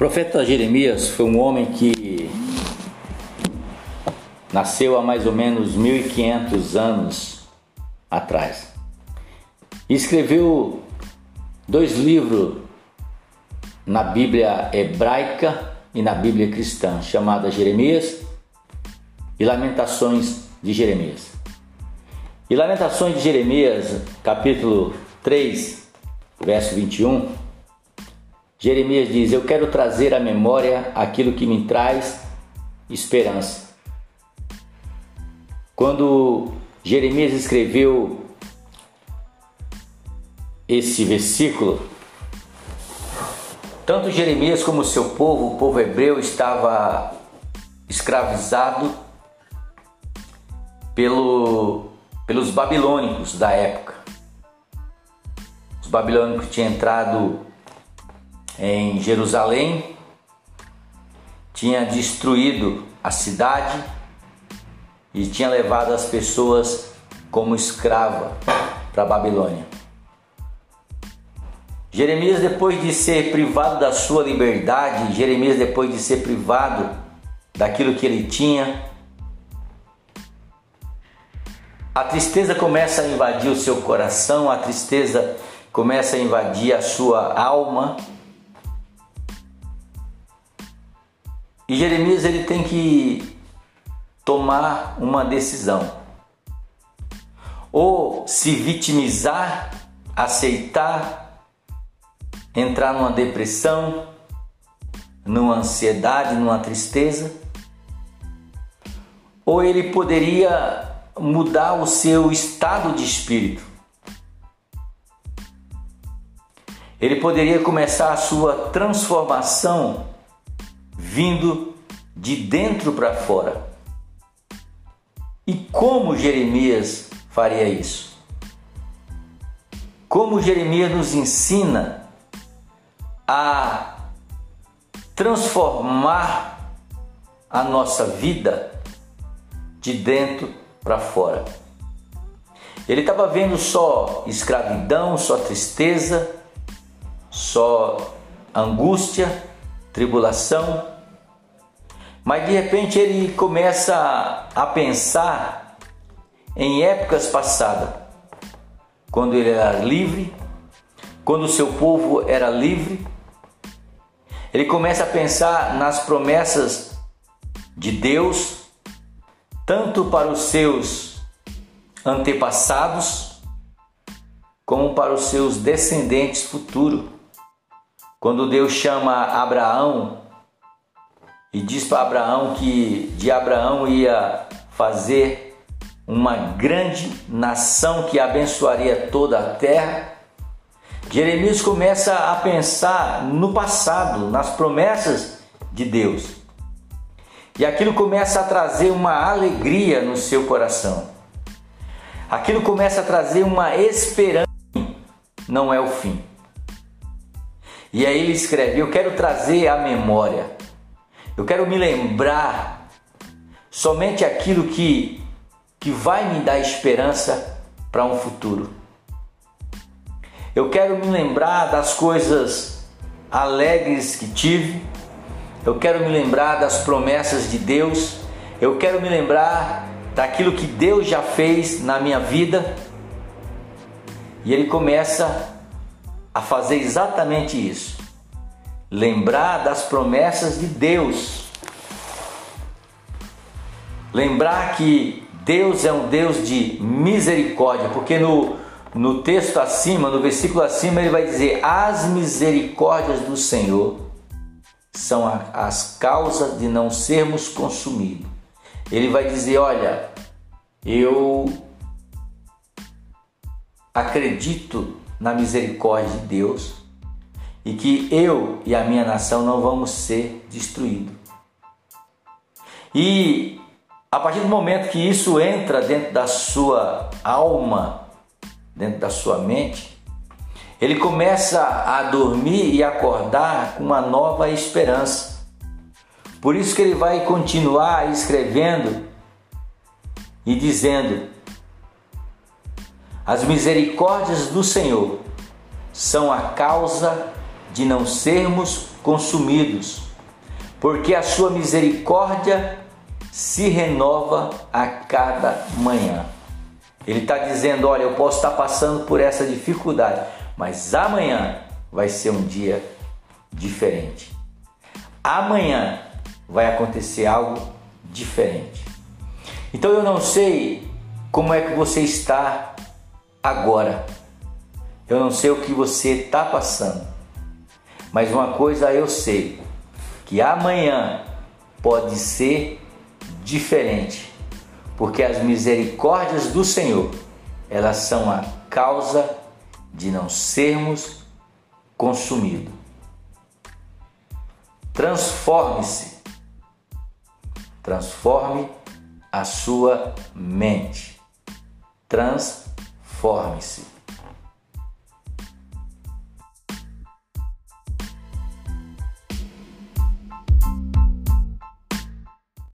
profeta Jeremias foi um homem que nasceu há mais ou menos 1500 anos atrás. E escreveu dois livros na Bíblia hebraica e na Bíblia cristã, chamada Jeremias e Lamentações de Jeremias. E Lamentações de Jeremias, capítulo 3, verso 21, Jeremias diz: Eu quero trazer à memória aquilo que me traz esperança. Quando Jeremias escreveu esse versículo, tanto Jeremias como seu povo, o povo hebreu, estava escravizado pelo, pelos babilônicos da época. Os babilônicos tinham entrado em Jerusalém, tinha destruído a cidade e tinha levado as pessoas como escrava para a Babilônia. Jeremias, depois de ser privado da sua liberdade, Jeremias, depois de ser privado daquilo que ele tinha, a tristeza começa a invadir o seu coração, a tristeza começa a invadir a sua alma E Jeremias ele tem que tomar uma decisão. Ou se vitimizar, aceitar, entrar numa depressão, numa ansiedade, numa tristeza, ou ele poderia mudar o seu estado de espírito. Ele poderia começar a sua transformação vindo de dentro para fora. E como Jeremias faria isso? Como Jeremias nos ensina a transformar a nossa vida de dentro para fora. Ele estava vendo só escravidão, só tristeza, só angústia, tribulação, mas de repente ele começa a pensar em épocas passadas, quando ele era livre, quando o seu povo era livre. Ele começa a pensar nas promessas de Deus, tanto para os seus antepassados, como para os seus descendentes futuros. Quando Deus chama Abraão e diz para Abraão que de Abraão ia fazer uma grande nação que abençoaria toda a terra, Jeremias começa a pensar no passado, nas promessas de Deus. E aquilo começa a trazer uma alegria no seu coração. Aquilo começa a trazer uma esperança. Não é o fim. E aí ele escreve: Eu quero trazer à memória, eu quero me lembrar somente aquilo que, que vai me dar esperança para um futuro. Eu quero me lembrar das coisas alegres que tive, eu quero me lembrar das promessas de Deus, eu quero me lembrar daquilo que Deus já fez na minha vida. E ele começa a fazer exatamente isso. Lembrar das promessas de Deus. Lembrar que Deus é um Deus de misericórdia, porque no, no texto acima, no versículo acima, ele vai dizer: As misericórdias do Senhor são as causas de não sermos consumidos. Ele vai dizer: Olha, eu acredito na misericórdia de Deus e que eu e a minha nação não vamos ser destruídos. E a partir do momento que isso entra dentro da sua alma, dentro da sua mente, ele começa a dormir e acordar com uma nova esperança. Por isso que ele vai continuar escrevendo e dizendo: as misericórdias do Senhor são a causa de não sermos consumidos, porque a sua misericórdia se renova a cada manhã. Ele está dizendo: Olha, eu posso estar passando por essa dificuldade, mas amanhã vai ser um dia diferente. Amanhã vai acontecer algo diferente. Então eu não sei como é que você está agora. Eu não sei o que você está passando. Mas uma coisa eu sei, que amanhã pode ser diferente, porque as misericórdias do Senhor, elas são a causa de não sermos consumidos. Transforme-se. Transforme a sua mente. Transforme-se.